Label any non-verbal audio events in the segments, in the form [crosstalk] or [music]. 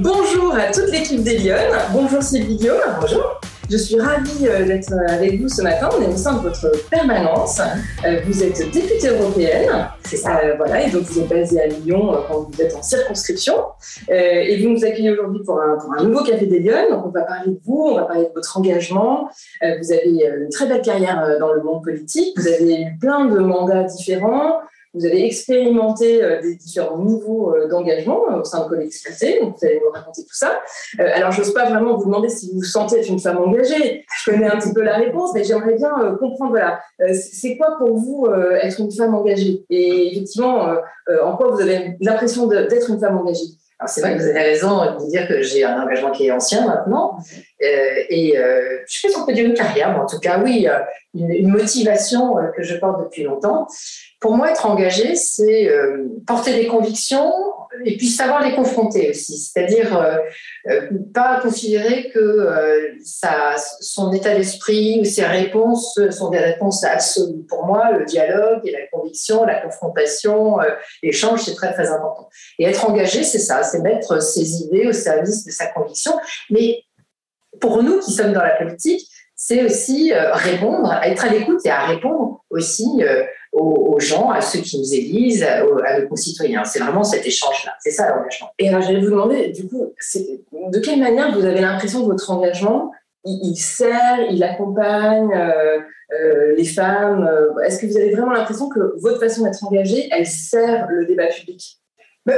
Bonjour à toute l'équipe des Lyonnes. Bonjour Sylvie Guillaume. Bonjour. Je suis ravie euh, d'être avec vous ce matin. On est au sein de votre permanence. Euh, vous êtes députée européenne. C'est ça. Euh, voilà, et donc vous êtes basée à Lyon quand vous êtes en circonscription. et vous nous accueillez aujourd'hui pour un, pour un, nouveau Café des Lyonnes. Donc on va parler de vous, on va parler de votre engagement. vous avez une très belle carrière dans le monde politique. Vous avez eu plein de mandats différents. Vous avez expérimenté euh, des différents niveaux euh, d'engagement euh, au sein de collectivités, donc vous allez nous raconter tout ça. alors, je n'ose pas vraiment vous demander si vous vous sentez être une femme engagée. Je connais un petit peu la réponse, mais j'aimerais bien comprendre, voilà, c'est quoi pour vous être une femme engagée? Et effectivement, en quoi vous avez l'impression d'être une femme engagée? C'est vrai que vous avez raison de dire que j'ai un engagement qui est ancien maintenant. et je pense qu'on peut dire une carrière, mais en tout cas, oui, une motivation que je porte depuis longtemps. Pour moi, être engagé, c'est euh, porter des convictions et puis savoir les confronter aussi. C'est-à-dire euh, euh, pas considérer que ça, son état d'esprit ou ses réponses sont des réponses absolues. Pour moi, le dialogue et la conviction, la confrontation, l'échange, c'est très très important. Et être engagé, c'est ça, c'est mettre ses idées au service de sa conviction. Mais pour nous qui sommes dans la politique, c'est aussi répondre, être à l'écoute et à répondre aussi aux, gens, à ceux qui nous élisent, à, nos concitoyens. C'est vraiment cet échange-là. C'est ça l'engagement. Et alors, j'allais vous demander, du coup, de quelle manière vous avez l'impression que votre engagement, il, sert, il accompagne euh, euh, les femmes euh, Est-ce que vous avez vraiment l'impression que votre façon d'être engagée, elle sert le débat public?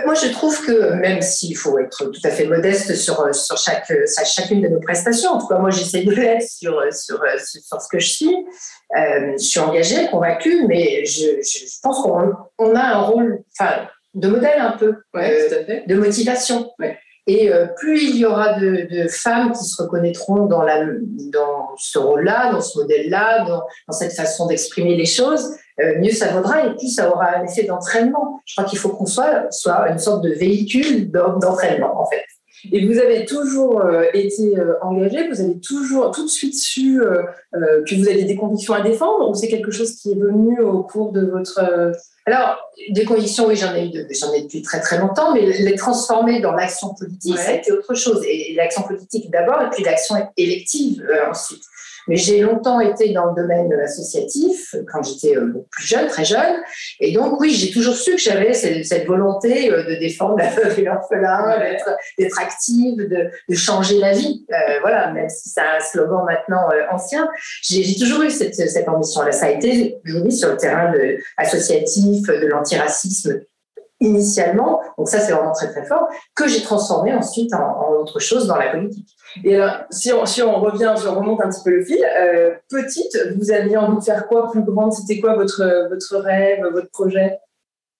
Moi, je trouve que même s'il faut être tout à fait modeste sur, sur, chaque, chacune de nos prestations, en tout cas, moi, j'essaie de l'être sur, sur, sur, ce que je suis. Euh, je suis engagée, convaincue, mais je, je pense qu'on on a un rôle de modèle un peu, euh, de motivation. Et euh, plus il y aura de, femmes qui se reconnaîtront dans, ce rôle-là, dans ce modèle-là, dans, cette façon d'exprimer les choses, euh, mieux ça vaudra et plus ça aura un effet d'entraînement. Je crois qu'il faut qu'on soit une sorte de véhicule d'entraînement, en fait. Et vous avez toujours euh, été euh, engagé, vous avez toujours tout de suite su que vous aviez des convictions à défendre ou c'est quelque chose qui est venu au cours de votre... Alors, des convictions, oui, j'en ai eu j'en ai depuis très très longtemps, mais les transformer dans l'action politique, ça a été autre chose. Et, l'action politique d'abord, et puis l'action élective ensuite. Mais j'ai longtemps été dans le domaine associatif quand j'étais euh, plus jeune, très jeune. Et donc, oui, j'ai toujours su que j'avais cette, volonté euh, de défendre la [laughs] veuve et l'orphelin, d'être active, de, de, changer la vie. Euh, voilà, même si c'est un slogan maintenant ancien, j'ai toujours eu cette, cette ambition-là. Ça a été, oui, sur le terrain de, associatif, de l'antiracisme initialement, donc ça c'est vraiment très très fort, que j'ai transformé ensuite en, autre chose dans la politique. Et alors, si on, si on revient, si on remonte un petit peu le fil, euh, petite, vous aviez envie de faire quoi plus grande? C'était quoi votre, votre rêve, votre projet?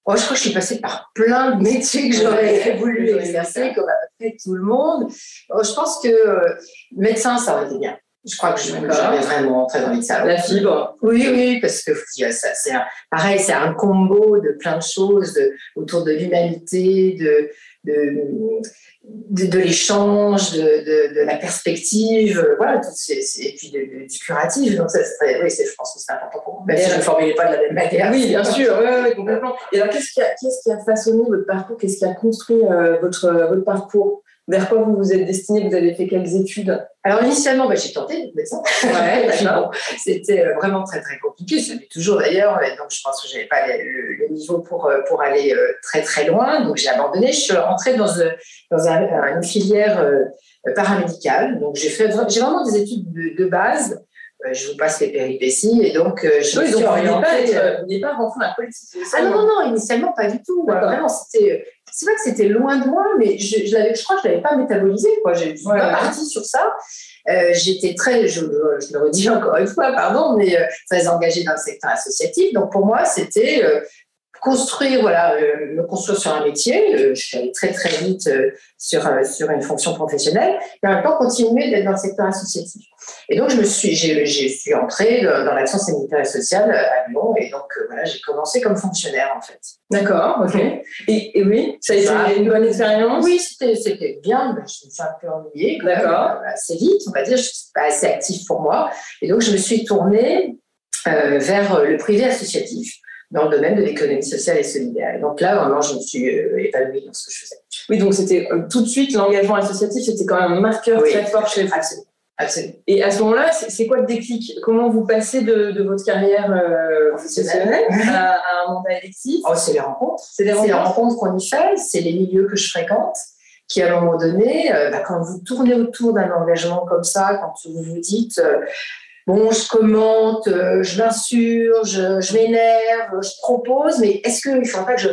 Oh, Je crois que je suis passée par plein de métiers que j'aurais voulu exercer, comme à peu près tout le monde. Oh, je pense que euh, médecin, ça aurait été bien. Je crois que j'avais vraiment très envie de ça. La fibre. Oui, oui, parce que c'est pareil, c'est un combo de plein de choses autour de l'humanité, de, de, de, l'échange, de, de, la perspective, voilà, tout et puis du curatif. Donc, ça, oui, je pense que c'est important pour vous. Même si je ne formulais pas de la même manière. Oui, bien sûr, oui, complètement. Et alors, qu'est-ce qui, a, qu'est-ce qui a façonné votre parcours? Qu'est-ce qui a construit euh, votre, votre parcours? Vers quoi vous vous êtes destiné Vous avez fait quelles études? Alors initialement, bah, j'ai tenté d'être médecin. Ouais, [laughs] c'était euh, vraiment très très compliqué. Ça l'est toujours d'ailleurs. Donc je pense que j'avais pas le, niveau pour euh, pour aller euh, très très loin. Donc j'ai abandonné. Je suis rentrée dans, dans une filière paramédicale. Donc j'ai fait j'ai vraiment des études de, de base. Je vous passe les péripéties et donc je me suis orientée. Vous n'êtes pas rentrée dans la politique. Ah non non non, initialement pas du tout. Vraiment c'était c'est vrai que c'était loin de moi, mais je, je, je crois que je ne l'avais pas métabolisé. Quoi. Je suis pas partie sur ça. Euh, j'étais très, je, je, le redis encore une fois, pardon, mais euh, très engagée dans le secteur associatif. Donc pour moi, c'était euh, construire, voilà, me construire sur un métier. Je suis allée très très vite sur sur une fonction professionnelle, et en même temps continuer d'être dans le secteur associatif. Et donc je me suis, j'ai, j'ai suis entrée dans l'action sanitaire et sociale à Lyon, et donc voilà, j'ai commencé comme fonctionnaire en fait. D'accord, ok. Et, oui, ça a été une bonne expérience? Oui, c'était c'était bien, mais je me suis un peu ennuyée. D'accord. assez vite, on va dire, je suis pas assez active pour moi, et donc je me suis tournée vers le privé associatif dans le domaine de l'économie sociale et solidaire. donc là, vraiment, je me suis épanouie dans ce que je faisais. Oui, donc c'était tout de suite l'engagement associatif, c'était quand même un marqueur très fort chez vous. Absolument. Et à ce moment-là, c'est quoi le déclic? Comment vous passez de, votre carrière euh, professionnelle à, un mandat électif oh, C'est les rencontres. C'est les, rencontres. qu'on y fait, c'est les milieux que je fréquente qui, à un moment donné, euh, bah, quand vous tournez autour d'un engagement comme ça, quand vous vous dites euh, bon, je commente, je m'insurge, je, m'énerve, je propose, mais est-ce qu'il ne faudrait pas que je,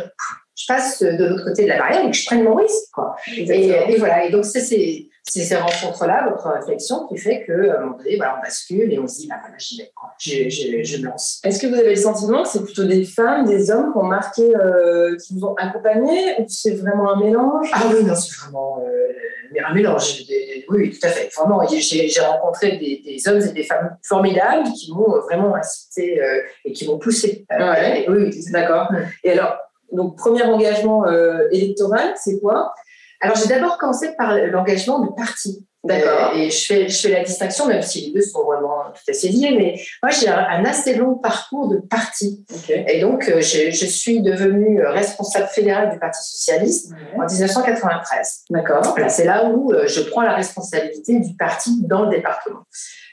je passe de l'autre côté de la barrière et que je prenne mon risque quoi? Et, et, voilà, et donc c'est c'est ces rencontres-là, votre réflexion, qui fait qu'à un moment donné, voilà, on bascule et on se dit, bah voilà, j'y vais, quoi. Je, je, je, me lance. Est-ce que vous avez le sentiment que c'est plutôt des femmes, des hommes qui ont marqué, euh, qui vous ont accompagné, ou c'est vraiment un mélange? Ah oui, non, c'est vraiment euh, un mélange. oui, tout à fait. Vraiment, j'ai rencontré des, des, hommes et des femmes formidables qui m'ont vraiment incité euh, et qui m'ont poussé. Ouais. oui, d'accord. Et alors, donc, premier engagement électoral, c'est quoi? Alors, j'ai d'abord commencé par l'engagement de parti. D'accord. et je fais, je fais la distinction, même si les deux sont vraiment tout à fait liés, mais moi, j'ai un, assez long parcours de parti. Et donc, euh, je, je, suis devenue responsable fédérale du Parti Socialiste en 1993. D'accord. c'est là où euh, je prends la responsabilité du parti dans le département.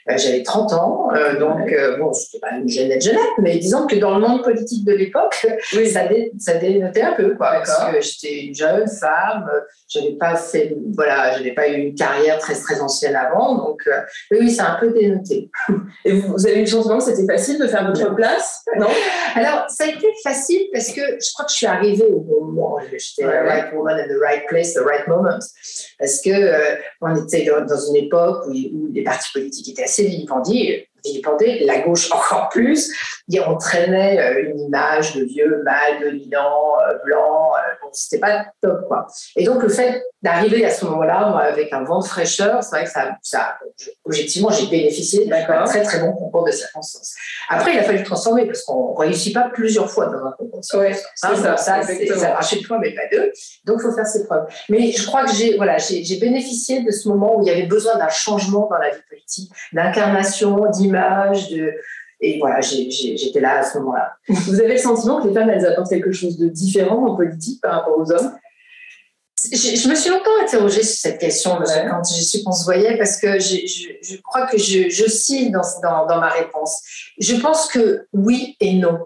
Euh, j'avais 30 ans, euh, donc euh, bon, c'était pas une jeunette jeunette, mais disons que dans le monde politique de l'époque, oui. ça, ça dénotait un peu, quoi, parce que j'étais une jeune femme, j'avais pas fait, voilà, j'avais pas eu une carrière très très ancienne avant, donc oui, oui, ça a un peu dénoté. Et vous, avez eu le sentiment que c'était facile de faire votre place, non? Alors, ça a été facile parce que je crois que je suis arrivée au bon moment. J'étais the right woman at the right place, the right moment, parce que on était dans, une époque où, où les partis politiques étaient assez assez vilipendé, vilipendé, la gauche encore plus. Il entraînait euh, une image de vieux mâle dominant, euh, blanc. Euh, bon, c'était pas top, quoi. Et donc, le fait d'arriver à ce moment-là, moi, avec un vent de fraîcheur, c'est vrai que ça, ça objectivement, j'ai bénéficié d'un très, très bon concours de circonstances. Après, il a fallu transformer parce qu'on ne réussit pas plusieurs fois dans un concours de circonstances. Ouais, ça, ça, ça marche une fois, mais pas deux. Donc, il faut faire ses preuves. Mais je crois que j'ai voilà, j'ai bénéficié de ce moment où il y avait besoin d'un changement dans la vie politique, d'incarnation, d'image, et voilà, j'étais là à ce moment-là. Vous avez le sentiment que les femmes, elles apportent quelque chose de différent en politique par rapport aux hommes? Je, me suis longtemps interrogée sur cette question quand j'ai su qu'on se voyait parce que je, je, crois que je, dans, dans, dans, ma réponse. Je pense que oui et non.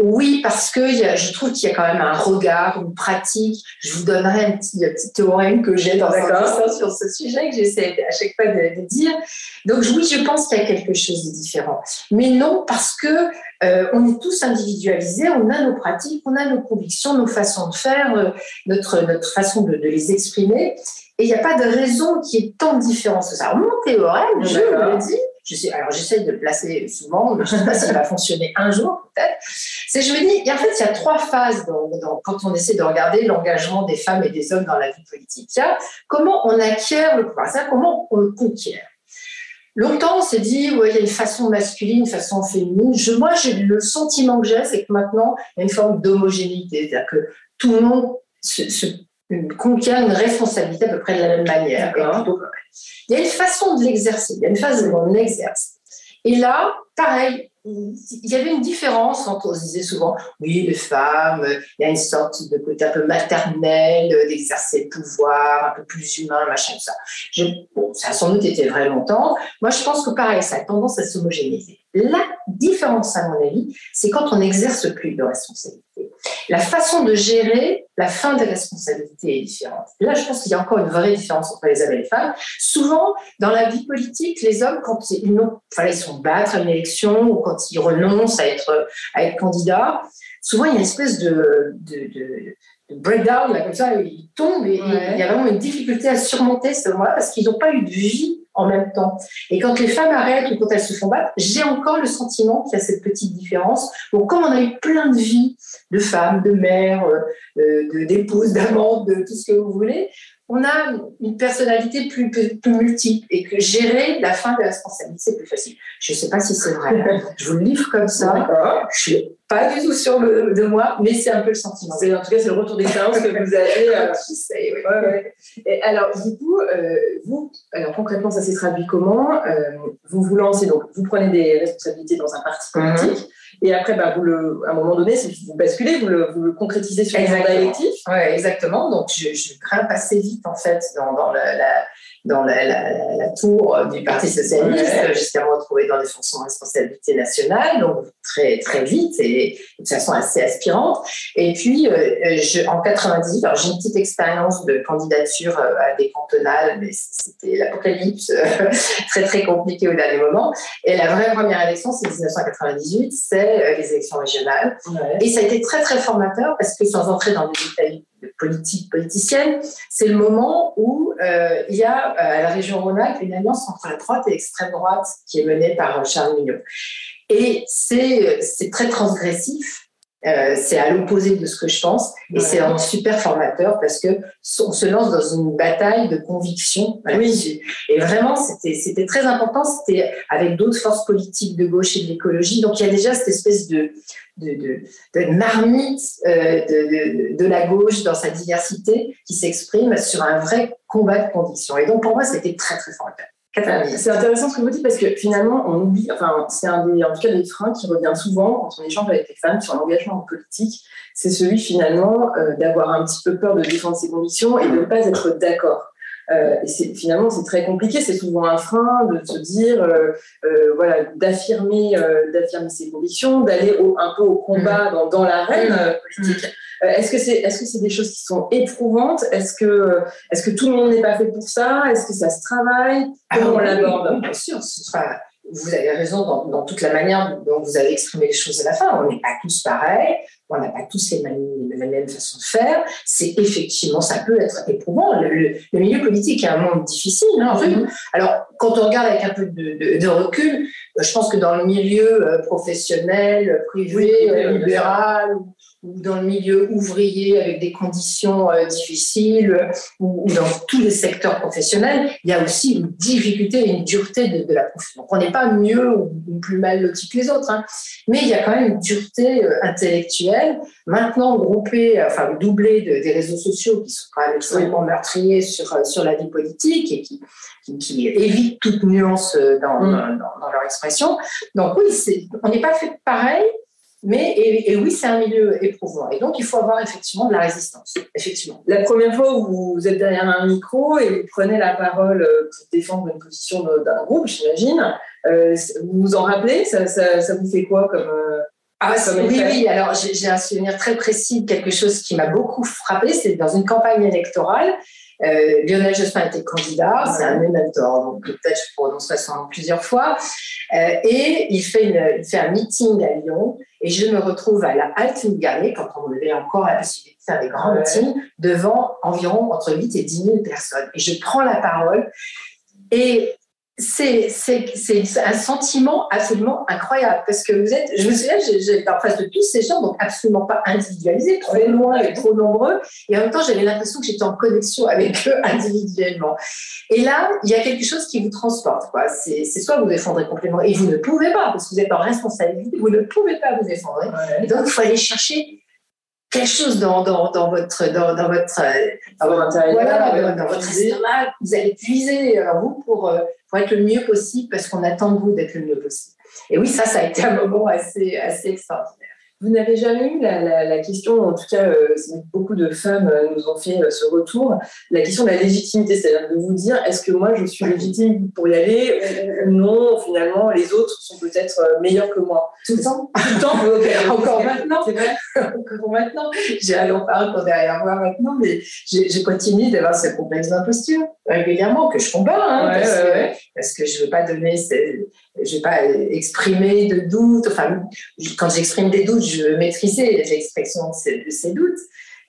Oui, parce que je trouve qu'il y a quand même un regard, une pratique. Je vous donnerai un petit, petit théorème que j'ai dans un sur ce sujet que j'essaie à chaque fois de, dire. Donc oui, je pense qu'il y a quelque chose de différent. Mais non, parce que euh, on est tous individualisés, on a nos pratiques, on a nos convictions, nos façons de faire, euh, notre, notre façon de, de les exprimer. Et il n'y a pas de raison qu'il y ait tant de différences que ça. Mon théorème, je le dis, je sais, alors j'essaie de le placer souvent, mais je ne sais pas s'il va fonctionner un jour peut-être. C'est, je me dis, en fait, il y a trois phases dans, quand on essaie de regarder l'engagement des femmes et des hommes dans la vie politique. Il y a comment on acquiert le pouvoir, ça, comment on le conquiert. Longtemps, on s'est dit, ouais, il y a une façon masculine, une façon féminine. Je, moi, j'ai le sentiment que j'ai, c'est que maintenant, il y a une forme d'homogénéité, c'est-à-dire que tout le monde se, se conquiert une responsabilité à peu près de la même manière. Il y a une façon de l'exercer, il y a une phase où on exerce. Et là, pareil, il y avait une différence entre, on se disait souvent, oui, les femmes, il y a une sorte de côté un peu maternel, d'exercer le pouvoir, un peu plus humain, machin, ça. bon, ça a sans doute été vrai longtemps. Moi, je pense que pareil, ça a tendance à s'homogénéiser. La différence, à mon avis, c'est quand on n'exerce plus de responsabilité. La façon de gérer la fin des responsabilités est différente. Là, je pense qu'il y a encore une vraie différence entre les hommes et les femmes. Souvent, dans la vie politique, les hommes, quand ils, enfin, ils sont battre ou quand ils renoncent à être, à être candidats, souvent il y a une espèce de, de, breakdown, là, comme ça, ils tombent et, il y a vraiment une difficulté à surmonter ce moment-là parce qu'ils n'ont pas eu de vie en même temps. Et quand les femmes arrêtent ou quand elles se font battre, j'ai encore le sentiment qu'il y a cette petite différence. Donc, comme on a eu plein de vies de femmes, de mères, euh, d'épouses, d'amantes, de tout ce que vous voulez, on a une personnalité plus, plus, multiple et que gérer la fin des responsabilités, c'est plus facile. Je ne sais pas si c'est vrai. [laughs] Je vous le livre comme ça. Je ne suis pas du tout sûre de, moi, mais c'est un peu le sentiment. En tout cas, c'est le retour d'expérience que vous avez. [laughs] Euh, Et alors, du coup, euh, vous, alors concrètement, ça s'est traduit comment euh, Vous vous lancez, donc vous prenez des responsabilités dans un parti politique. Et après, bah, vous le, à un moment donné, vous basculez, vous le, vous le concrétisez sur le mandat électif. Oui, exactement. Donc, je, je, grimpe assez vite, en fait, dans, dans la, la dans la, la, la, tour du Parti socialiste jusqu'à me retrouver dans les fonctions de responsabilité nationale, donc très très vite et de façon assez aspirante. Et puis euh, je, en 98, alors j'ai une petite expérience de candidature euh, à des cantonales, mais c'était l'apocalypse, euh, [laughs] très très compliqué au dernier moment. Et la vraie première élection, c'est 1998, c'est les élections régionales. Et ça a été très très formateur parce que sans entrer dans les détails politique politicienne, c'est le moment où euh, il y a euh, à la région Rhône-Alpes une alliance entre la droite et l'extrême droite qui est menée par euh, Charles Mignot. Et c'est très transgressif. C'est à l'opposé de ce que je pense et c'est un super formateur parce que on se lance dans une bataille de conviction. Oui. Et vraiment, c'était très important. C'était avec d'autres forces politiques de gauche et de l'écologie. Donc il y a déjà cette espèce de de, de, marmite euh, de, de, la gauche dans sa diversité qui s'exprime sur un vrai combat de conviction. Et donc pour moi, c'était très très fort. C'est intéressant ce que vous dites parce que finalement, on oublie, enfin, c'est un des, en tout cas des freins qui revient souvent quand on échange avec les femmes sur l'engagement politique. C'est celui finalement euh, d'avoir un petit peu peur de défendre ses convictions et de ne pas être d'accord. Euh, et c'est, finalement, c'est très compliqué. C'est souvent un frein de se dire, euh, euh, voilà, d'affirmer, d'affirmer ses convictions, d'aller un peu au combat mmh. dans, dans l'arène mmh. politique. est-ce que c'est, est-ce que c'est des choses qui sont éprouvantes? Est-ce que, est-ce que tout le monde n'est pas fait pour ça? Est-ce que ça se travaille? Comment on ah l'aborde? Bien sûr, vous avez raison dans, dans, toute la manière dont vous avez exprimé les choses à la fin. On n'est pas tous pareils, on n'a pas tous les mêmes, la même façon de faire. C'est effectivement, ça peut être éprouvant. Le, le, milieu politique est un monde difficile. Hein. Alors, quand on regarde avec un peu de, de, recul, je pense que dans le milieu euh, professionnel, privé, euh, libéral, ou dans le milieu ouvrier avec des conditions euh, difficiles, ou, dans tous les secteurs professionnels, il y a aussi une difficulté et une dureté de, de la profession. Donc on n'est pas mieux ou, plus mal lotis que les autres, hein, mais il y a quand même une dureté euh, intellectuelle, maintenant groupée, enfin doublée de, des réseaux sociaux qui sont quand même extrêmement meurtriers sur, euh, sur la vie politique et qui, qui, qui évitent toute nuance dans, mm. dans, dans, leur expression. Donc oui, on n'est pas fait pareil, mais, et, oui, c'est un milieu éprouvant. Et donc, il faut avoir effectivement de la résistance. Effectivement. La première fois où vous êtes derrière un micro et vous prenez la parole euh, pour défendre une position d'un groupe, j'imagine, euh, vous vous en rappelez? Ça, ça, vous fait quoi comme. Euh, ah, oui, oui. Alors, j'ai un souvenir très précis de quelque chose qui m'a beaucoup frappé. C'est dans une campagne électorale. Euh, Lionel Jospin était candidat, c'est un mentor, donc peut-être je prononcerai son nom plusieurs fois. Euh, et il fait, une, il fait un meeting à Lyon et je me retrouve à la Halte quand on avait encore la possibilité de faire des grands meetings, devant environ entre 8 et 10 000 personnes. Et je prends la parole et c'est un sentiment absolument incroyable parce que vous êtes, je me souviens, j'étais en face de tous ces gens, donc absolument pas individualisés, trop loin et trop nombreux, et en même temps j'avais l'impression que j'étais en connexion avec eux [laughs] individuellement. Et là, il y a quelque chose qui vous transporte, quoi. C'est soit vous effondrez complètement, et vous ne pouvez pas, parce que vous êtes en responsabilité, vous ne pouvez pas vous effondrer. donc il faut aller chercher quelque chose dans, dans, dans votre dans, dans votre dans, votre, voilà, dans, votre estomac vous allez puiser euh, vous pour, euh, pour être le mieux possible parce qu'on attend de vous d'être le mieux possible. Et oui ça ça a été un moment assez assez extraordinaire. Vous n'avez jamais eu la, question, en tout cas, euh, beaucoup de femmes euh, nous ont fait euh, ce retour, la question de la légitimité, c'est-à-dire de vous dire est-ce que moi je suis légitime pour y aller ou non, finalement, les autres sont peut-être meilleurs que moi? Tout le temps. Tout le temps [laughs] Encore maintenant. Encore maintenant. J'ai long parcours derrière moi maintenant, mais je, continue d'avoir ce complexe d'imposture régulièrement que je combats, hein, parce, Que, je ne veux pas donner, je veux pas exprimer de doutes. Enfin, quand j'exprime des doutes, je veux maîtriser l'expression de ces doutes.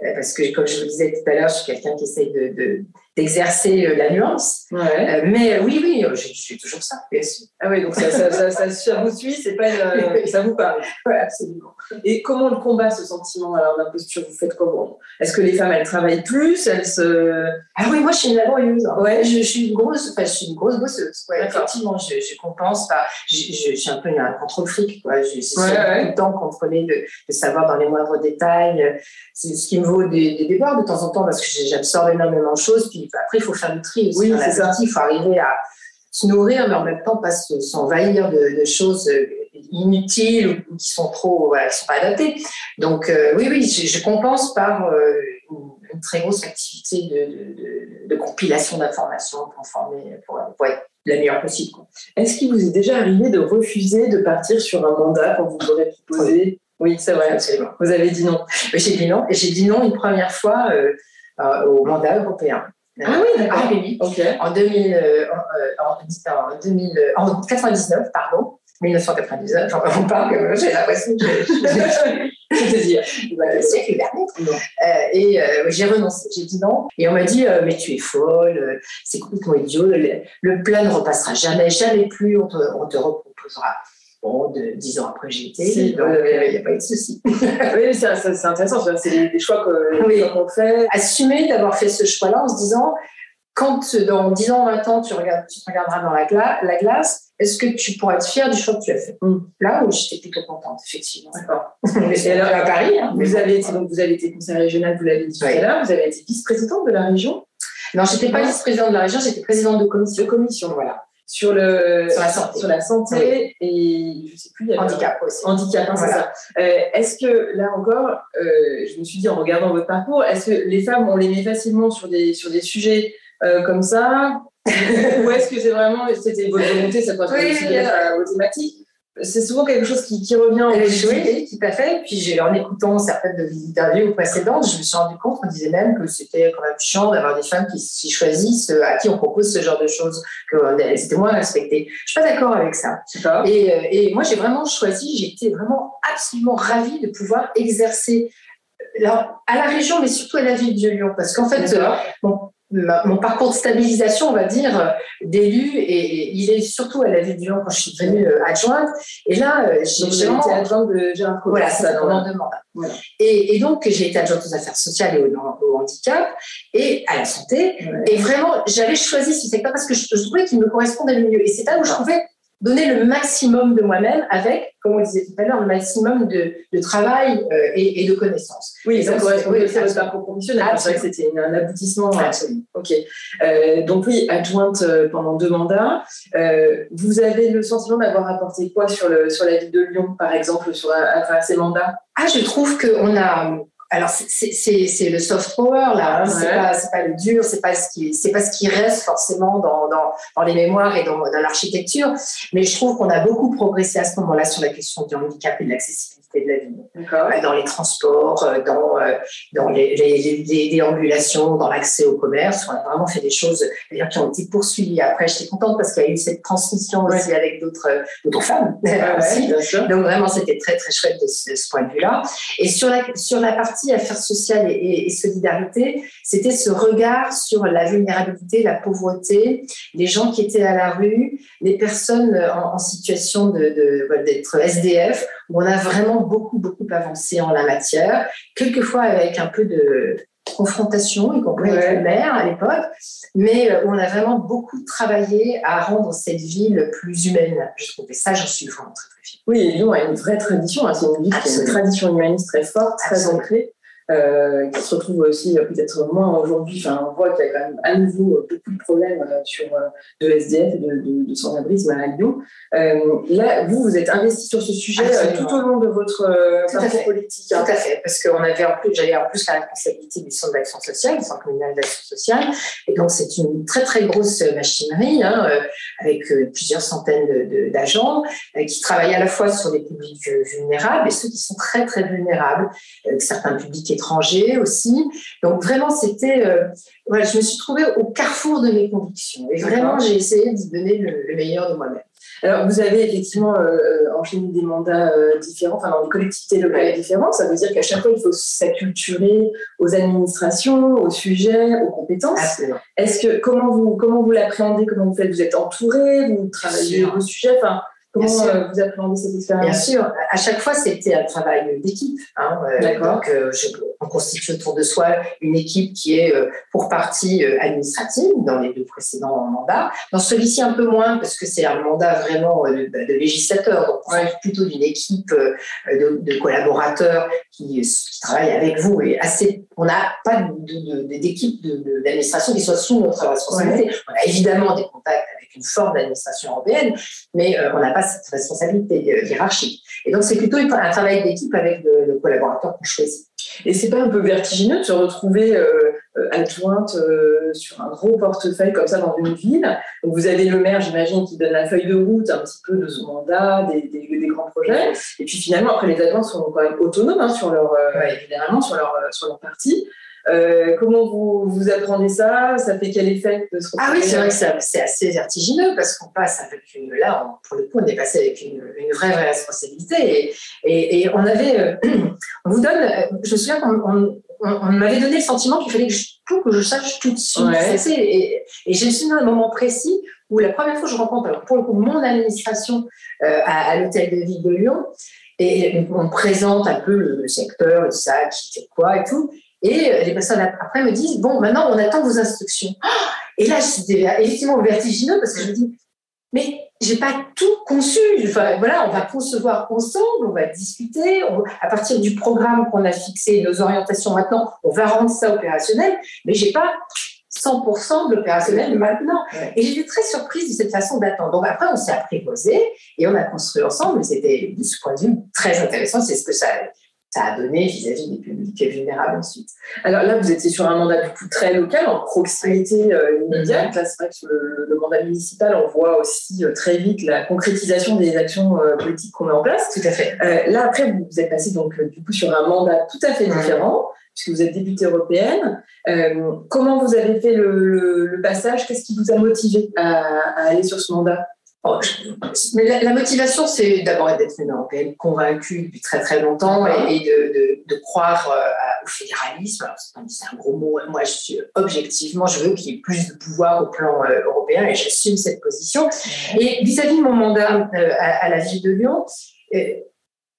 Euh, parce que, comme je vous disais tout à l'heure, je suis quelqu'un qui essaye de, d'exercer euh, la nuance. Euh, mais oui, oui, je, suis toujours ça, bien sûr. Ah oui, donc ça, ça, ça, ça vous suit, c'est pas [laughs] ça vous parle. Oui, absolument. Et comment le combat, ce sentiment d'imposture, vous faites comment? Est-ce que les femmes, elles travaillent plus Elles se... Ah oui, moi, je suis une laborieuse. Hein. Ouais, je, suis une grosse, enfin, je suis une grosse bosseuse. Ouais, effectivement, je, je compense. Je, je, suis un peu un contrôle fric. Quoi. Je, suis tout le temps contrôlée de, de, savoir dans les moindres détails. C'est ce qui me vaut des, des déboires de temps en temps parce que j'absorbe énormément de choses. Puis après, il faut faire du tri aussi. c'est ça. Il faut arriver à se nourrir, mais en même temps pas s'envahir de, de, choses. Il inutiles ou, qui sont trop, voilà, qui sont pas adaptés. Donc oui, oui, je, compense par une, très grosse activité de, de, compilation d'informations pour former, pour, pour être la meilleure possible. Est-ce qu'il vous est déjà arrivé de refuser de partir sur un mandat quand vous aurez proposé? Oui, c'est vrai. Absolument. Vous avez dit non. J'ai dit non. J'ai dit non une première fois euh, euh, au mandat européen. Ah oui, d'accord. Ah, oui. En, 2000, euh, en, en, 2000, en 99, pardon. 1999, on parle, j'ai l'impression que c'est-à-dire le siècle [laughs] dernier. Euh, et euh, j'ai renoncé, j'ai dit non. Et on m'a dit, euh, mais tu es folle, c'est complètement idiot, le, plan ne repassera jamais, jamais plus, on te, on te reproposera. Bon, de, dix ans après, j'ai été, donc il n'y a pas eu de souci. [laughs] [laughs] oui, c'est intéressant, c'est des, choix qu'on fait. Assumer d'avoir fait ce choix-là en se disant, quand dans 10 ans, 20 ans, tu, regardes, tu te regarderas dans la, la glace, est-ce que tu pourras être fier du choix que tu as fait? Mm. Là où j'étais plutôt contente, effectivement. D'accord. [laughs] Alors, à Paris, hein, vous, avez été, donc, vous avez été conseillère régionale, vous l'avez dit tout à l'heure, vous avez été vice-présidente de la région? Non, j'étais pas vice-présidente de la région, j'étais présidente de commission. De commission, voilà. Sur, le, sur la santé, sur la santé et je sais plus. Il y handicap aussi. Handicap, hein, c'est ça. Euh, est-ce que là encore, euh, je me suis dit en regardant votre parcours, est-ce que les femmes, on les met facilement sur des, sur des sujets euh, comme ça? [laughs] Ou est-ce que c'est vraiment, c'était votre volonté, ça peut oui, aussi thématiques c'est souvent quelque chose qui, qui revient au Oui, tout à fait. Puis en écoutant certaines de vos interviews précédentes, je me suis rendu compte qu'on disait même que c'était quand même chiant d'avoir des femmes qui, choisissent à qui on propose ce genre de choses, que euh, c'était moins respecté. Je suis pas d'accord avec ça. Et, et, moi, j'ai vraiment choisi, j'ai été vraiment absolument ravie de pouvoir exercer alors, à la région, mais surtout à la ville de Lyon, parce qu'en fait, mon parcours de stabilisation, on va dire, d'élu, et, il est surtout à la ville de Lyon quand je suis devenue euh, adjointe. Et là, euh, j'ai été adjointe de Gérard Voilà, ça mandats. Et, donc, j'ai été adjointe aux affaires sociales et au, handicap et à la santé. Et vraiment, j'avais choisi ce secteur parce que je, je trouvais qu'il me correspondait le mieux. Et c'est là où je trouvais donner le maximum de moi-même avec, comme on disait tout à l'heure, le maximum de, de travail euh, et, et, de connaissances. Oui, ça correspond aussi à votre parcours professionnel. C'est vrai que c'était un aboutissement. Absolument. Ok. Euh, donc oui, adjointe euh, pendant deux mandats. Euh, vous avez le sentiment d'avoir apporté quoi sur, le, sur la ville de Lyon, par exemple, sur, à, travers ces mandats? Ah, je trouve qu'on a alors c'est le soft power là, hein, c'est pas c'est pas le dur, c'est pas ce qui c'est pas ce qui reste forcément dans, dans, dans les mémoires et dans, dans l'architecture, mais je trouve qu'on a beaucoup progressé à ce moment-là sur la question du handicap et de l'accessibilité de la ville, euh, dans les transports, euh, dans, euh, dans les, les, dans l'accès au commerce. On a vraiment fait des choses d'ailleurs qui ont été poursuivies. Après, j'étais contente parce qu'il y a eu cette transmission aussi avec d'autres femmes [laughs] aussi. Donc vraiment, c'était très très chouette de ce, point de vue-là. Et sur la, sur la partie affaires sociales et, solidarité, c'était ce regard sur la vulnérabilité, la pauvreté, les gens qui étaient à la rue, les personnes en, situation d'être de, SDF, où on a vraiment beaucoup, beaucoup avancé en la matière, quelquefois avec un peu de confrontation, y compris avec le maire à l'époque, mais euh, où on a vraiment beaucoup travaillé à rendre cette ville plus humaine. Je trouvais ça, j'en suis vraiment très, très fière. Oui, Lyon a une vraie tradition, hein. c'est une ville qui a une tradition humaniste très forte, très ancrée. Euh, qui se retrouve aussi euh, peut-être moins aujourd'hui. Enfin, on voit qu'il y a quand même à nouveau euh, beaucoup de problèmes sur de SDF et de, de, de sans-abrisme à Lyon. là, vous, vous êtes investi sur ce sujet tout au long de votre parcours politique. Hein. Tout à fait, parce qu'on avait en plus, j'avais en plus la responsabilité du centre d'action sociale, du centre communal d'action sociale, et donc c'est une très très grosse machinerie hein, avec plusieurs centaines d'agents qui travaillent à la fois sur des publics vulnérables et ceux qui sont très très vulnérables, certains publics étrangers aussi. Donc vraiment, c'était, euh, voilà, je me suis trouvée au carrefour de mes convictions. Et vraiment, j'ai essayé d'y donner le, meilleur de moi-même. Alors, vous avez effectivement euh, enchaîné des mandats euh, différents, enfin dans des collectivités locales différentes. Ça veut dire qu'à chaque fois, il faut s'acculturer aux administrations, aux sujets, aux compétences. Est-ce que comment vous comment vous l'appréhendez? Comment vous faites? Vous êtes entouré? Vous travaillez vos sujets? Enfin, Comment euh, vous appréhendez cette expérience? Bien sûr, à chaque fois, c'était un travail d'équipe. Hein, euh, donc, euh, constitue autour de soi une équipe qui est pour partie administrative dans les deux précédents mandats. Dans celui-ci, un peu moins, parce que c'est un mandat vraiment de, de législateur. Donc, on est plutôt d'une équipe de, de, collaborateurs qui, qui, travaillent avec vous. Et assez, on n'a pas d'équipe d'administration qui soit sous notre responsabilité. On a évidemment des contacts avec une forme d'administration européenne, mais on n'a pas cette responsabilité hiérarchique. Et donc, c'est plutôt un travail d'équipe avec le, collaborateur qu'on choisit. Et c'est pas un peu vertigineux de se retrouver euh, euh, adjointe euh, sur un gros portefeuille comme ça dans une ville? Donc Vous avez le maire, j'imagine, qui donne la feuille de route un petit peu de son mandat, des, des, grands projets. Et puis finalement, après, les adjoints sont quand même autonomes hein, sur leur, généralement sur leur, sur leur parti. Euh, comment vous, vous apprenez ça? Ça fait quel effet de Ah oui, c'est vrai que c'est assez vertigineux parce qu'on passe avec une. Là, pour le coup, on est passé avec une, une vraie, vraie responsabilité. Et, et, on avait. Euh, [clears throat] on vous donne. Je me souviens qu'on on, m'avait donné le sentiment qu'il fallait que je, tout que je sache tout de suite. Et, et j'ai souviens d'un moment précis où la première fois que je rencontre, alors pour le coup, mon administration euh, à, à l'hôtel de ville de Lyon, et on présente un peu le, secteur, ça, qui fait quoi et tout. Et euh, les personnes après me disent Bon, maintenant, on attend vos instructions. Et là, c'était effectivement vertigineux parce que je me dis Mais j'ai pas tout conçu. Enfin, voilà, on va concevoir ensemble, on va discuter. à partir du programme qu'on a fixé, nos orientations maintenant, on va rendre ça opérationnel. Mais j'ai pas 100% de l'opérationnel maintenant. Et j'étais très surprise de cette façon d'attendre. Donc après, on s'est apprivoisé et on a construit ensemble. C'était, de ce point de vue, très intéressant. C'est ce que ça ça a donné vis-à-vis des publics vulnérables ensuite. Alors là, vous étiez sur un mandat du coup très local, en proximité euh, immédiate. Mhm. Là, c'est vrai que sur le, mandat municipal, on voit aussi euh, très vite la concrétisation des actions euh, politiques qu'on met en place. Tout à fait. là, après, vous, êtes passé donc du coup sur un mandat tout à fait différent. puisque vous êtes députée européenne. comment vous avez fait le, passage? Qu'est-ce qui vous a motivé à aller sur ce mandat? Mais la, motivation, c'est d'abord d'être une européenne convaincue depuis très très longtemps et, de, croire euh, au fédéralisme. C'est un gros mot. Moi, je suis objectivement, je veux qu'il y ait plus de pouvoir au plan euh, européen et j'assume cette position. Et vis-à-vis de mon mandat euh, à, la ville de Lyon,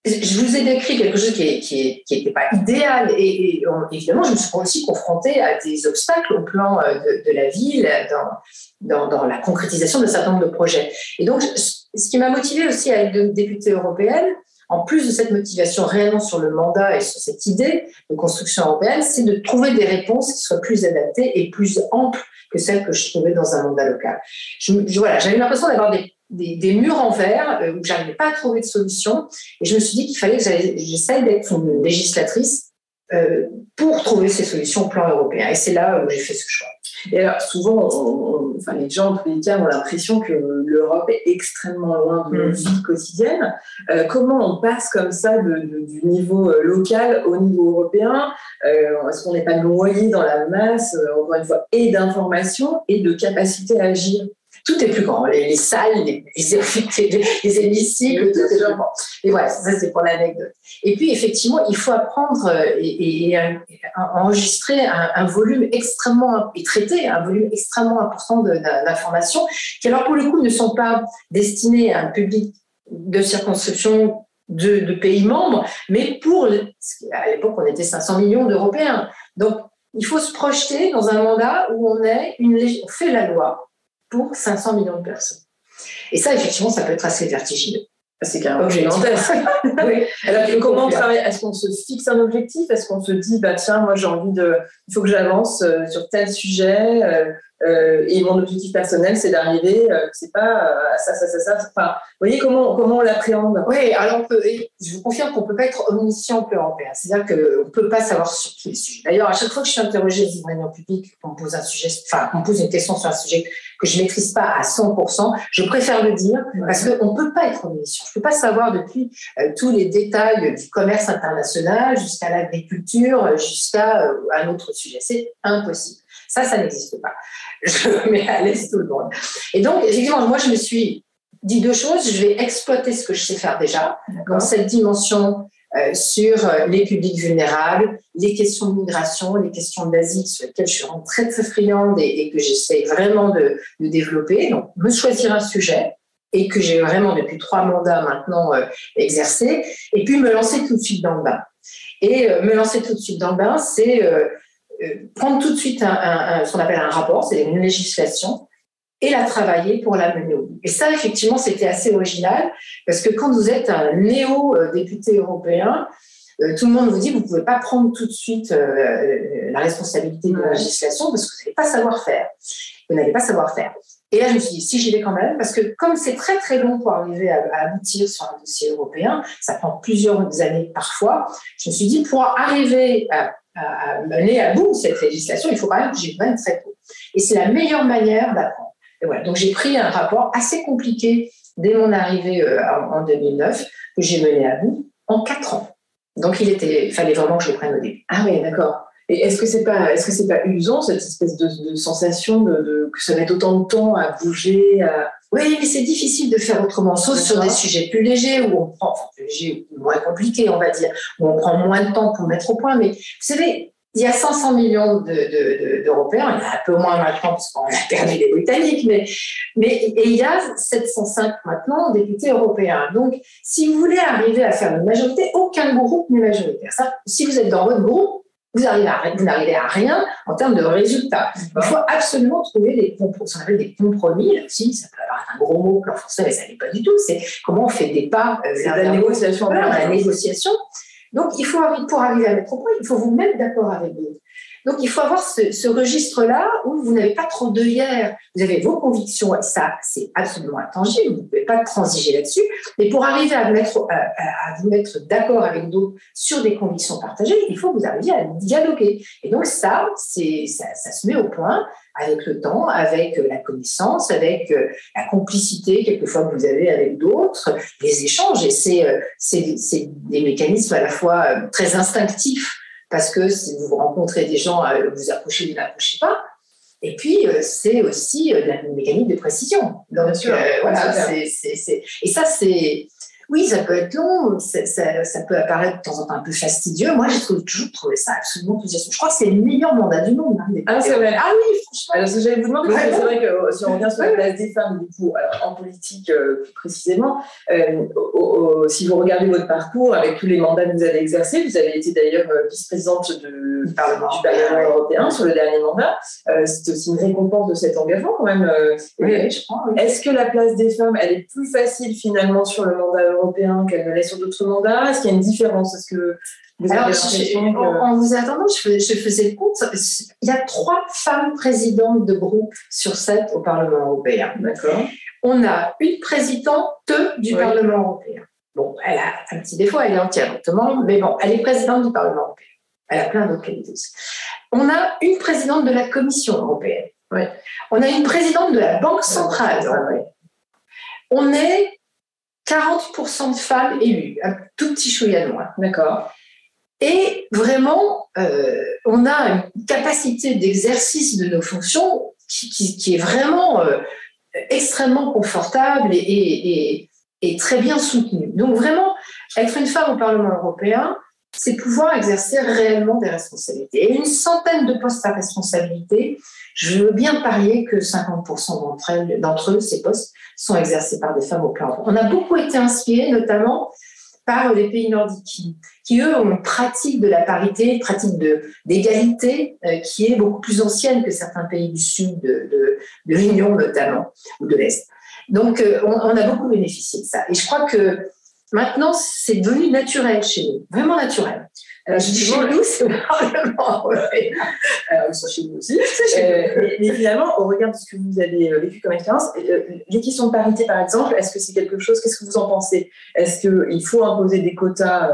je vous ai décrit quelque chose qui n'était pas idéal et, évidemment, je me suis aussi confrontée à des obstacles au plan de, de la ville, dans, la concrétisation de certain nombre de projets. Et donc, ce qui m'a motivée aussi à être députée européenne, en plus de cette motivation réellement sur le mandat et sur cette idée de construction européenne, c'est de trouver des réponses qui soient plus adaptées et plus amples que celles que je trouvais dans un mandat local. Voilà, j'avais l'impression d'avoir des, des, murs en verre euh, où j'arrivais pas à trouver de solution. Et je me suis dit qu'il fallait que j'essaye d'être une législatrice euh, pour trouver ces solutions au plan européen. Et c'est là où j'ai fait ce choix. Et alors, souvent, enfin, les gens, en tous les cas, ont l'impression que l'Europe est extrêmement loin de nos mm. vies quotidiennes. Euh, comment on passe comme ça du niveau euh, local au niveau européen? Euh, Est-ce qu'on n'est pas noyé dans la masse, encore une fois, et d'informations et de capacité à agir? Tout est plus grand. Les, salles, les, [laughs] les, les hémicycles, tout est plus grand. Et voilà, ça c'est pour l'anecdote. Et puis effectivement, il faut apprendre euh, et, enregistrer un, volume extrêmement et traiter un volume extrêmement important d'informations qui alors pour le coup ne sont pas destinées à un public de circonscription de, de pays membres, mais pour à l'époque on était 500 millions d'Européens. Donc il faut se projeter dans un mandat où on est une on fait la loi pour 500 millions de personnes. Et ça, effectivement, ça peut être assez vertigineux. C'est carrément gigantesque. [laughs] oui. Alors, comment on travaille Est-ce qu'on se fixe un objectif? Est-ce qu'on se dit, bah, tiens, moi j'ai envie de. Il faut que j'avance euh, sur tel sujet euh, euh, et mon objectif personnel, c'est d'arriver, euh, c'est pas euh, ça, ça, ça, ça. Enfin, vous voyez comment, comment on l'appréhende Oui, alors je vous confirme qu'on ne peut pas être omniscient au plan européen. C'est-à-dire qu'on ne peut pas savoir sur tous les sujets. D'ailleurs, à chaque fois que je suis interrogée dans une public, qu'on me pose un sujet, enfin, qu'on pose une question sur un sujet que je ne maîtrise pas à 100%, je préfère le dire parce qu'on ne peut pas être omniscient. Je ne peux pas savoir depuis tous les détails du commerce international jusqu'à l'agriculture, jusqu'à un autre sujet. C'est impossible. Ça, ça n'existe pas. [laughs] Je mets à l'aise tout le monde. Et donc, effectivement, moi, je me suis dit deux choses. Je vais exploiter ce que je sais faire déjà dans cette dimension euh, sur euh, les publics vulnérables, les questions de migration, les questions d'asile sur lesquelles je suis très, très friande et, que j'essaie vraiment de, développer. Donc, me choisir un sujet et que j'ai vraiment depuis trois mandats maintenant euh, exercé, et puis me lancer tout de suite dans le bain. Et me lancer tout de suite dans le bain, c'est prendre tout de suite un, ce qu'on appelle un rapport, c'est une législation, et la travailler pour la mener au bout. Et ça, effectivement, c'était assez original, parce que quand vous êtes un néo-député européen, euh, tout le monde vous dit vous ne pouvez pas prendre tout de suite euh, la responsabilité de la législation parce que vous n'allez pas savoir faire. Vous n'allez pas savoir faire. Et là, je me suis dit, si j'y vais quand même, parce que comme c'est très très long pour arriver à, aboutir sur un dossier européen, ça prend plusieurs années parfois, je me suis dit, pour arriver à, mener à bout cette législation, il faut quand même que j'y prenne très tôt. Et c'est la meilleure manière d'apprendre. Voilà. Donc j'ai pris un rapport assez compliqué dès mon arrivée euh, en 2009, que j'ai mené à bout en quatre ans. Donc il était, fallait vraiment que je le prenne au début. Ah oui, d'accord. Et est-ce que c'est pas, est-ce que c'est pas usant cette espèce de, sensation de, que ça met autant de temps à bouger Oui, mais c'est difficile de faire autrement, sauf sur des sujets plus légers où on prend, enfin, plus légers, moins compliqués, on va dire, où on prend moins de temps pour mettre au point. Mais vous savez, il y a 500 millions d'Européens, il y a un peu moins maintenant parce qu'on a perdu les Britanniques, mais, mais et il y a 705 maintenant députés européens. Donc, si vous voulez arriver à faire une majorité, aucun groupe n'est majoritaire. Ça, si vous êtes dans votre groupe, vous n'arrivez à, rien en termes de résultats. Il faut absolument trouver des compromis. des compromis. Là aussi, ça peut avoir un gros mot en français, mais ça n'est pas du tout. C'est comment on fait des pas euh, vers la négociation. Vers la négociation. Donc, il faut, pour arriver à mettre au point, il faut vous mettre d'accord avec d'autres. Donc, il faut avoir ce, registre-là où vous n'avez pas trop hier. Vous avez vos convictions, ça, c'est absolument intangible. Vous ne pouvez pas transiger là-dessus. Mais pour arriver à, mettre, à, vous mettre d'accord avec d'autres sur des convictions partagées, il faut que vous arriviez à dialoguer. Et donc, ça, ça, se met au point avec le temps, avec la connaissance, avec euh, la complicité quelquefois que vous avez avec d'autres, les échanges. Et c'est, euh, des mécanismes à la fois euh, très instinctifs parce que si vous rencontrez des gens, euh, vous approchez, vous n'approchez pas. Et puis, euh, c'est aussi euh, la mécanique de précision. Donc, voilà, et ça, c'est, oui, ça peut être long, ça, ça, peut apparaître de temps en temps un peu fastidieux. Moi, j'ai toujours trouvé ça absolument enthousiasmant. Je crois que c'est le meilleur mandat du monde. Hein, ah, c'est vrai. Ah oui, franchement. Alors, ce que j'allais vous demander, c'est vrai que euh, si on revient sur la place des femmes, du coup, en politique euh, plus précisément, euh, si vous regardez votre parcours avec tous les mandats que vous avez exercés, vous avez été d'ailleurs vice-présidente du Parlement, européen sur le dernier mandat. c'est aussi une récompense de cet engagement quand même. oui, je crois. Est-ce que la place des femmes, elle est plus facile finalement sur le mandat européen qu'elle ne l'est sur d'autres mandats Est-ce qu'il y a une différence? Est-ce que vous Alors, en, vous attendant, je, je, faisais le compte. Il y a trois femmes présidentes de groupe sur sept au Parlement européen. D'accord. On a une présidente du Parlement européen. Bon, elle a un petit défaut, elle est entièrement, mais bon, elle est présidente du Parlement européen. Elle a plein d'autres qualités. On a une présidente de la Commission européenne. On a une présidente de la Banque centrale. On est 40% de femmes élues, un tout petit chouïa de moins. D'accord? Et vraiment, euh, on a une capacité d'exercice de nos fonctions qui, est vraiment euh, extrêmement confortable et, et, très bien soutenue. Donc vraiment, être une femme au Parlement européen, c'est pouvoir exercer réellement des responsabilités. Et une centaine de postes à responsabilité, je veux bien parier que 50% d'entre eux, ces postes, sont exercés par des femmes au plan. On a beaucoup été inspirés, notamment par les pays nordiques, qui, eux ont une pratique de la parité, une pratique d'égalité euh, qui est beaucoup plus ancienne que certains pays du sud de, l'Union notamment, ou de l'Est. Donc euh, on, a beaucoup bénéficié de ça. Et je crois que maintenant, c'est devenu naturel chez nous, vraiment naturel. Alors, je dis chez nous, c'est Parlement Alors, ils chez nous aussi. Euh, mais, finalement, au regard de ce que vous avez euh, vécu comme expérience, euh, les questions de parité, par exemple, est-ce que c'est quelque chose, qu'est-ce que vous en pensez? Est-ce qu'il faut imposer des quotas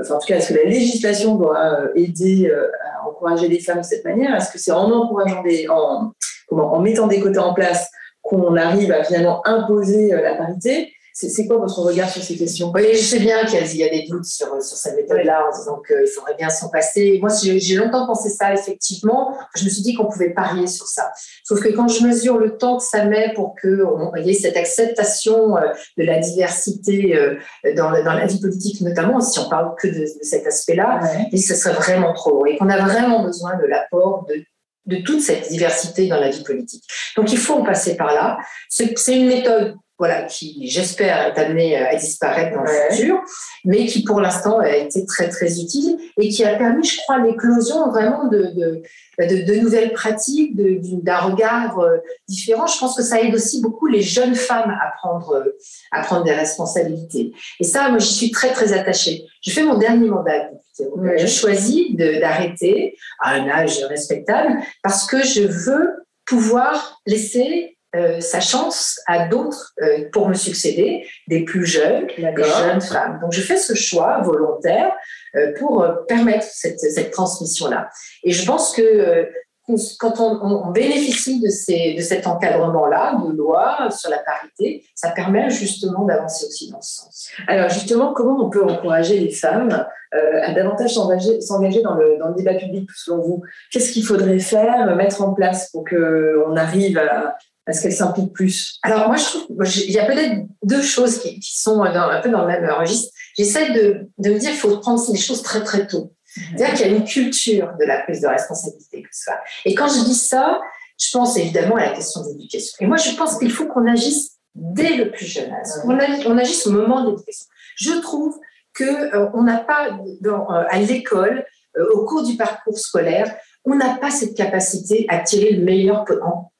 Enfin, en tout cas, est-ce que la législation doit aider à encourager les femmes de cette manière? Est-ce que c'est en encourageant des, en, comment, en mettant des quotas en place qu'on arrive à finalement imposer la parité? C'est quoi votre regard sur ces questions? Oui, je sais bien qu'il y, a des doutes sur, sur cette méthode-là, en disant qu'il faudrait bien s'en passer. Moi, j'ai longtemps pensé ça, effectivement. Je me suis dit qu'on pouvait parier sur ça. Sauf que quand je mesure le temps que ça met pour qu'il y ait cette acceptation euh, de la diversité euh, dans, dans la vie politique, notamment, si on parle que de, cet aspect-là, et ce serait vraiment trop. Et qu'on a vraiment besoin de l'apport de de toute cette diversité dans la vie politique. Donc il faut en passer par là. C'est une méthode voilà, qui, j'espère, est amené à disparaître dans le futur, mais qui, pour l'instant, a été très, très utile et qui a permis, je crois, l'éclosion vraiment de, de, de, nouvelles pratiques, d'un regard euh, différent. Je pense que ça aide aussi beaucoup les jeunes femmes à prendre, à prendre des responsabilités. Et ça, moi, j'y suis très, très attachée. Je fais mon dernier mandat Je choisis d'arrêter à un âge respectable parce que je veux pouvoir laisser euh, sa chance à d'autres euh, pour me succéder, des plus jeunes, des jeunes femmes. Donc je fais ce choix volontaire euh, pour permettre cette, cette transmission-là. Et je pense que quand on, bénéficie de, ces, de cet encadrement-là, de loi sur la parité, ça permet justement d'avancer aussi dans ce sens. Alors justement, comment on peut encourager les femmes à davantage s'engager dans le, dans le débat public selon vous? Qu'est-ce qu'il faudrait faire, mettre en place pour qu'on arrive à, est-ce qu'elle s'implique plus Alors moi, je trouve, il y a peut-être deux choses qui, sont un peu dans le même registre. J'essaie de, de, me dire qu'il faut prendre les choses très très tôt. C'est-à-dire qu'il y a une culture de la prise de responsabilité que ça. Et quand je dis ça, je pense évidemment à la question de l'éducation. Et moi, je pense qu'il faut qu'on agisse dès le plus jeune âge. On, agisse au moment de l'éducation. Je trouve que euh, on n'a pas dans, euh, à l'école, euh, au cours du parcours scolaire, on n'a pas cette capacité à tirer le meilleur en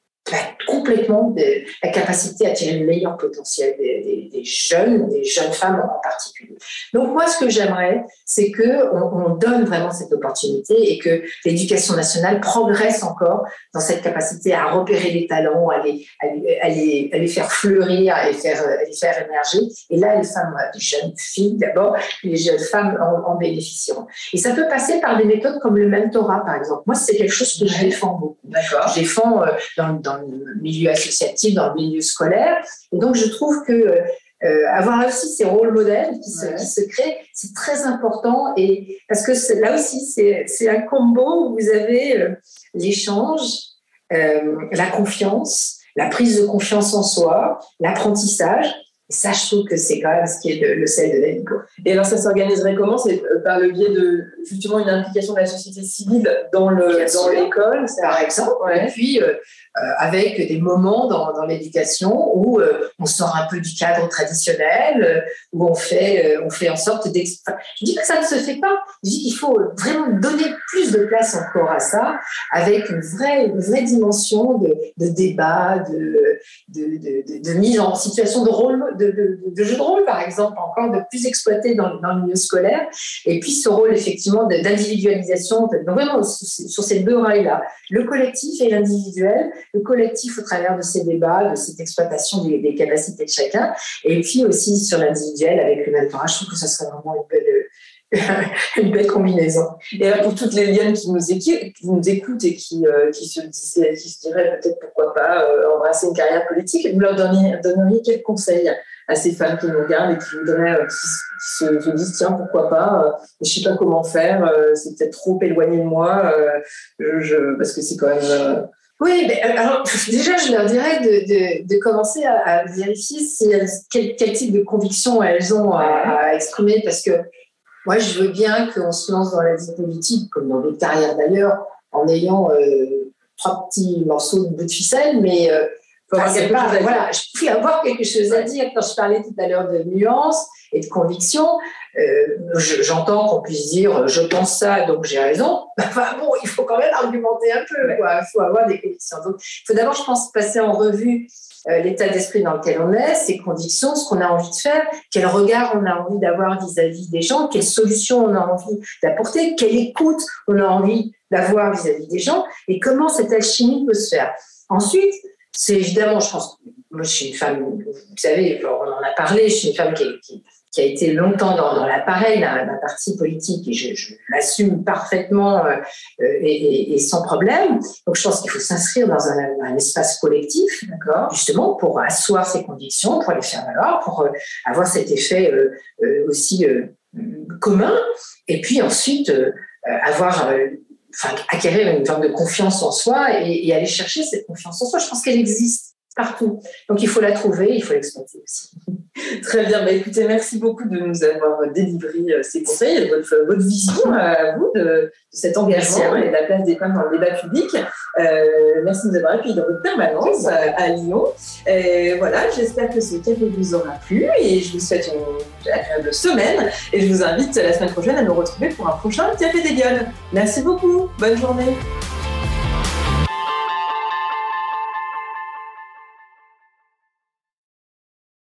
complètement de, la capacité à tirer le meilleur potentiel des, des, jeunes, des jeunes femmes en particulier. Donc moi, ce que j'aimerais, c'est que on, on, donne vraiment cette opportunité et que l'éducation nationale progresse encore dans cette capacité à repérer les talents, à les, à les, à les, faire fleurir, à les faire, à les faire émerger. Et là, les femmes, les jeunes filles d'abord, les jeunes femmes en, en, bénéficieront. Et ça peut passer par des méthodes comme le mentorat, par exemple. Moi, c'est quelque chose que je défends beaucoup. Je défends euh, dans, dans le milieu associatif, dans le milieu scolaire. Et donc, je trouve que euh, avoir aussi ces rôles modèles qui se, qui se créent, c'est très important. Et parce que là aussi, c'est un combo où vous avez euh, l'échange, euh, la confiance, la prise de confiance en soi, l'apprentissage. Ça, je trouve que c'est quand même ce qui est le sel de la vie. Et alors, ça s'organiserait comment? C'est par le biais de justement une implication de la société civile dans le dans l'école, par exemple. Et puis, euh, avec des moments dans, dans l'éducation où euh, on sort un peu du cadre traditionnel, euh, où on fait, on fait en sorte d'exprimer. je dis que ça ne se fait pas. Je dis qu'il faut vraiment donner plus de place encore à ça, avec une vraie, une vraie dimension de, de débat, de, de, de, de, mise en situation de rôle, de, de, jeu de rôle, par exemple, encore de plus exploité dans, dans le milieu scolaire. Et puis ce rôle, effectivement, d'individualisation, donc vraiment sur ces deux rails-là, le collectif et l'individuel, le collectif au travers de ces débats, de cette exploitation des, capacités de chacun, et puis aussi sur l'individuel avec le mentorat. Je trouve que ce serait vraiment une belle, [laughs] une belle combinaison. Et pour toutes les liens qui nous, écoutent et qui, euh, qui, se, disaient, qui se diraient peut-être pourquoi pas euh, embrasser une carrière politique, vous leur donneriez, quels conseils à ces femmes qui nous regardent et qui voudraient, euh, qui, se, disent tiens pourquoi pas, je sais pas comment faire, c'est peut-être trop éloigné de moi, parce que c'est quand même oui, mais euh, alors [laughs] déjà, je leur dirais de, de, commencer à, vérifier si, quel, quel, type de conviction elles ont à, exprimer, parce que moi, je veux bien qu'on se lance dans la vie politique, comme dans les carrières d'ailleurs, en ayant euh, trois petits morceaux de bout de ficelle, mais euh, pas, voilà, je pouvais avoir quelque chose à dire quand je parlais tout à l'heure de nuances et de conviction. Euh, j'entends qu'on puisse dire je pense ça, donc j'ai raison. [laughs] Enfin bon, il faut quand même argumenter un peu, quoi. Il faut avoir des convictions. Donc, il faut d'abord, je pense, passer en revue euh, l'état d'esprit dans lequel on est, ses convictions, ce qu'on a envie de faire, quel regard on a envie d'avoir vis-à-vis des gens, quelles solutions on a envie d'apporter, quelle écoute on a envie d'avoir vis-à-vis des gens, et comment cette alchimie peut se faire. Ensuite, c'est évidemment, je pense, moi je suis une femme, vous savez, on en a parlé, je suis une femme qui, a été longtemps dans, l'appareil d'un parti politique et je, je l'assume parfaitement euh, et, et, sans problème. Donc je pense qu'il faut s'inscrire dans un, espace collectif, d'accord, justement pour asseoir ses convictions, pour les faire valoir, pour euh, avoir cet effet euh, euh aussi euh, commun, et puis ensuite avoir enfin, acquérir une forme de confiance en soi et, et, aller chercher cette confiance en soi. Je pense qu'elle existe partout. Donc il faut la trouver, il faut l'exploiter aussi. [laughs] Très bien, bah, écoutez, merci beaucoup de nous avoir délivré euh, ces conseils votre, votre vision à vous de, cet engagement et de la place des femmes dans le débat public. Euh, merci de nous avoir accueillis dans votre permanence à, Lyon. Et voilà, j'espère que ce café vous aura plu et je vous souhaite une agréable semaine et je vous invite la semaine prochaine à nous retrouver pour un prochain Café des Lyonnes. Merci beaucoup, bonne journée.